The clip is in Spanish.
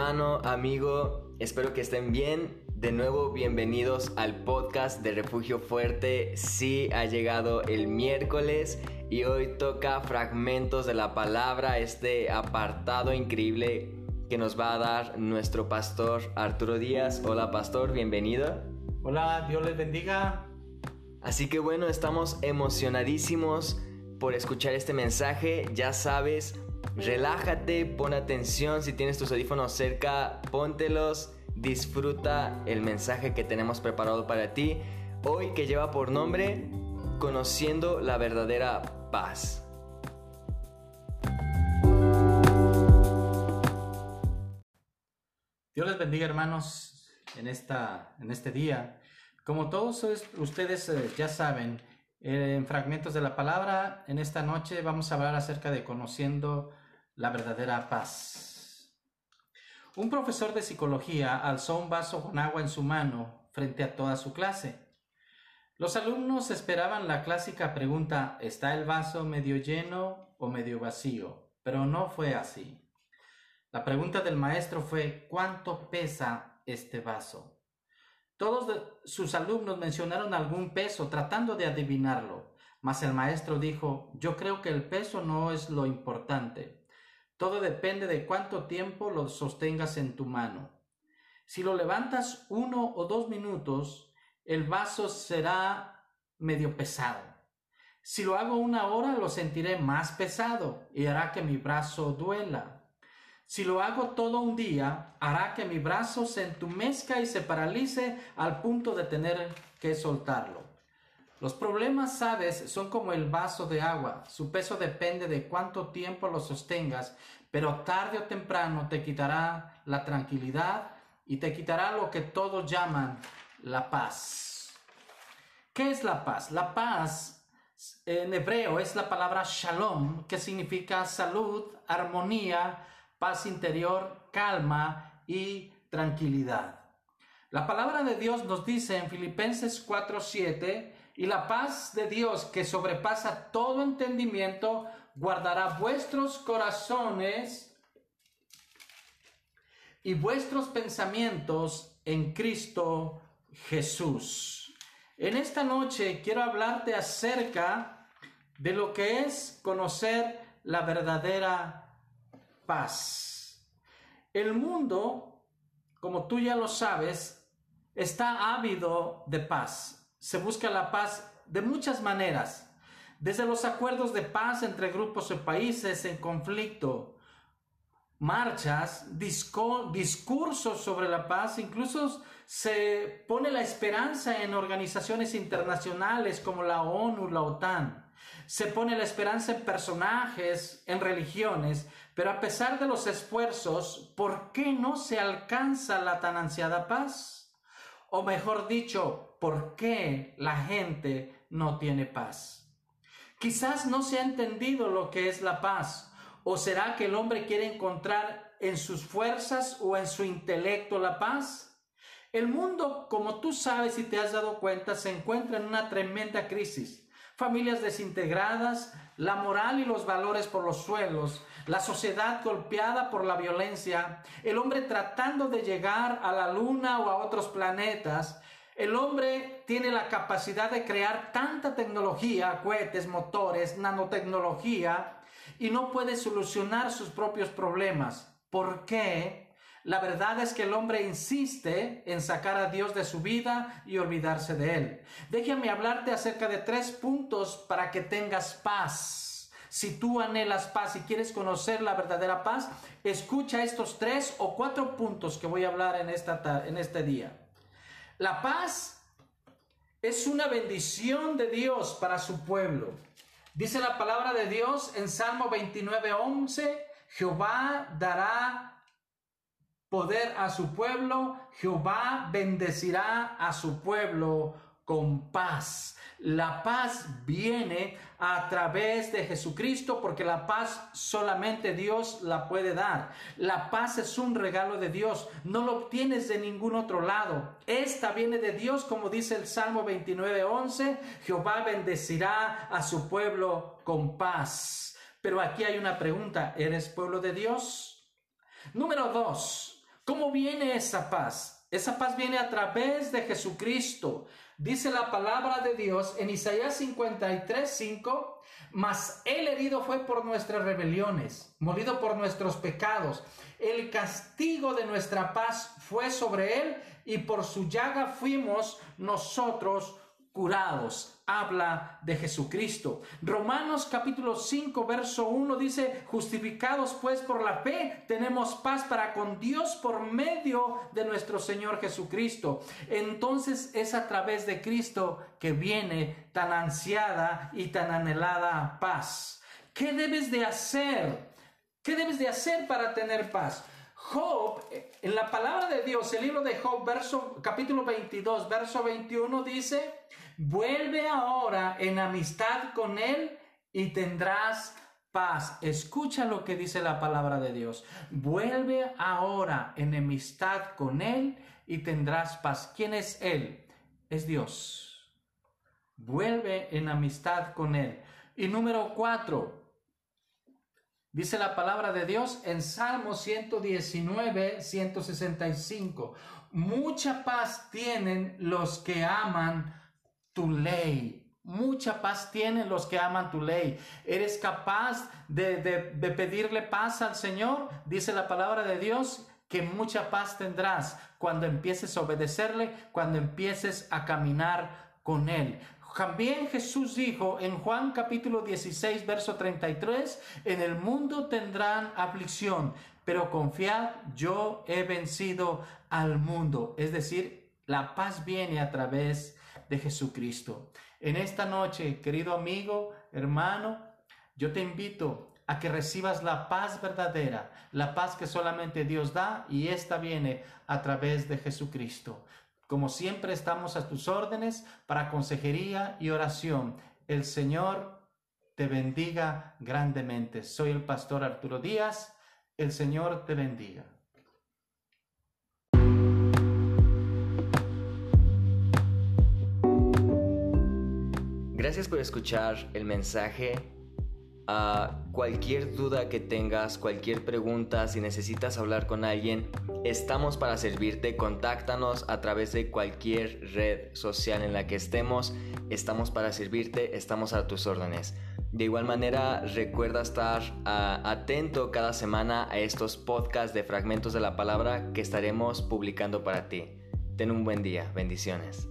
hermano, amigo, espero que estén bien. De nuevo, bienvenidos al podcast de Refugio Fuerte. Sí, ha llegado el miércoles y hoy toca fragmentos de la palabra, este apartado increíble que nos va a dar nuestro pastor Arturo Díaz. Hola pastor, bienvenido. Hola, Dios les bendiga. Así que bueno, estamos emocionadísimos por escuchar este mensaje. Ya sabes, relájate, pon atención. Si tienes tus audífonos cerca, póntelos. Disfruta el mensaje que tenemos preparado para ti. Hoy que lleva por nombre Conociendo la verdadera paz. Dios les bendiga hermanos en, esta, en este día. Como todos ustedes eh, ya saben, en fragmentos de la palabra, en esta noche vamos a hablar acerca de conociendo la verdadera paz. Un profesor de psicología alzó un vaso con agua en su mano frente a toda su clase. Los alumnos esperaban la clásica pregunta ¿está el vaso medio lleno o medio vacío? Pero no fue así. La pregunta del maestro fue ¿cuánto pesa este vaso? Todos sus alumnos mencionaron algún peso tratando de adivinarlo, mas el maestro dijo, yo creo que el peso no es lo importante. Todo depende de cuánto tiempo lo sostengas en tu mano. Si lo levantas uno o dos minutos, el vaso será medio pesado. Si lo hago una hora, lo sentiré más pesado y hará que mi brazo duela. Si lo hago todo un día, hará que mi brazo se entumezca y se paralice al punto de tener que soltarlo. Los problemas, sabes, son como el vaso de agua. Su peso depende de cuánto tiempo lo sostengas, pero tarde o temprano te quitará la tranquilidad y te quitará lo que todos llaman la paz. ¿Qué es la paz? La paz en hebreo es la palabra shalom, que significa salud, armonía, paz interior, calma y tranquilidad. La palabra de Dios nos dice en Filipenses 4:7, y la paz de Dios que sobrepasa todo entendimiento, guardará vuestros corazones y vuestros pensamientos en Cristo Jesús. En esta noche quiero hablarte acerca de lo que es conocer la verdadera paz. El mundo, como tú ya lo sabes, está ávido de paz. Se busca la paz de muchas maneras, desde los acuerdos de paz entre grupos o países en conflicto, marchas, discursos sobre la paz, incluso se pone la esperanza en organizaciones internacionales como la ONU, la OTAN. Se pone la esperanza en personajes, en religiones, pero a pesar de los esfuerzos, ¿por qué no se alcanza la tan ansiada paz? O mejor dicho, ¿por qué la gente no tiene paz? Quizás no se ha entendido lo que es la paz. ¿O será que el hombre quiere encontrar en sus fuerzas o en su intelecto la paz? El mundo, como tú sabes y te has dado cuenta, se encuentra en una tremenda crisis familias desintegradas, la moral y los valores por los suelos, la sociedad golpeada por la violencia, el hombre tratando de llegar a la luna o a otros planetas. El hombre tiene la capacidad de crear tanta tecnología, cohetes, motores, nanotecnología, y no puede solucionar sus propios problemas. ¿Por qué? La verdad es que el hombre insiste en sacar a Dios de su vida y olvidarse de él. Déjame hablarte acerca de tres puntos para que tengas paz. Si tú anhelas paz y quieres conocer la verdadera paz, escucha estos tres o cuatro puntos que voy a hablar en, esta, en este día. La paz es una bendición de Dios para su pueblo. Dice la palabra de Dios en Salmo 29:11, Jehová dará poder a su pueblo, Jehová bendecirá a su pueblo con paz. La paz viene a través de Jesucristo porque la paz solamente Dios la puede dar. La paz es un regalo de Dios, no lo obtienes de ningún otro lado. Esta viene de Dios como dice el Salmo 29:11, Jehová bendecirá a su pueblo con paz. Pero aquí hay una pregunta, ¿eres pueblo de Dios? Número dos, ¿Cómo viene esa paz? Esa paz viene a través de Jesucristo. Dice la palabra de Dios en Isaías 53, 5, mas el herido fue por nuestras rebeliones, molido por nuestros pecados. El castigo de nuestra paz fue sobre él y por su llaga fuimos nosotros curados. Habla de Jesucristo. Romanos capítulo 5, verso 1 dice, justificados pues por la fe, tenemos paz para con Dios por medio de nuestro Señor Jesucristo. Entonces es a través de Cristo que viene tan ansiada y tan anhelada paz. ¿Qué debes de hacer? ¿Qué debes de hacer para tener paz? Job, en la palabra de Dios, el libro de Job, verso, capítulo 22, verso 21 dice, vuelve ahora en amistad con él y tendrás paz. Escucha lo que dice la palabra de Dios. Vuelve ahora en amistad con él y tendrás paz. ¿Quién es él? Es Dios. Vuelve en amistad con él. Y número cuatro, Dice la palabra de Dios en Salmo 119, 165. Mucha paz tienen los que aman tu ley. Mucha paz tienen los que aman tu ley. ¿Eres capaz de, de pedirle paz al Señor? Dice la palabra de Dios que mucha paz tendrás cuando empieces a obedecerle, cuando empieces a caminar con Él. También Jesús dijo en Juan capítulo 16, verso 33, en el mundo tendrán aflicción, pero confiad, yo he vencido al mundo. Es decir, la paz viene a través de Jesucristo. En esta noche, querido amigo, hermano, yo te invito a que recibas la paz verdadera, la paz que solamente Dios da y esta viene a través de Jesucristo. Como siempre estamos a tus órdenes para consejería y oración. El Señor te bendiga grandemente. Soy el pastor Arturo Díaz. El Señor te bendiga. Gracias por escuchar el mensaje cualquier duda que tengas, cualquier pregunta, si necesitas hablar con alguien, estamos para servirte. Contáctanos a través de cualquier red social en la que estemos. Estamos para servirte, estamos a tus órdenes. De igual manera, recuerda estar ah, atento cada semana a estos podcasts de fragmentos de la palabra que estaremos publicando para ti. Ten un buen día. Bendiciones.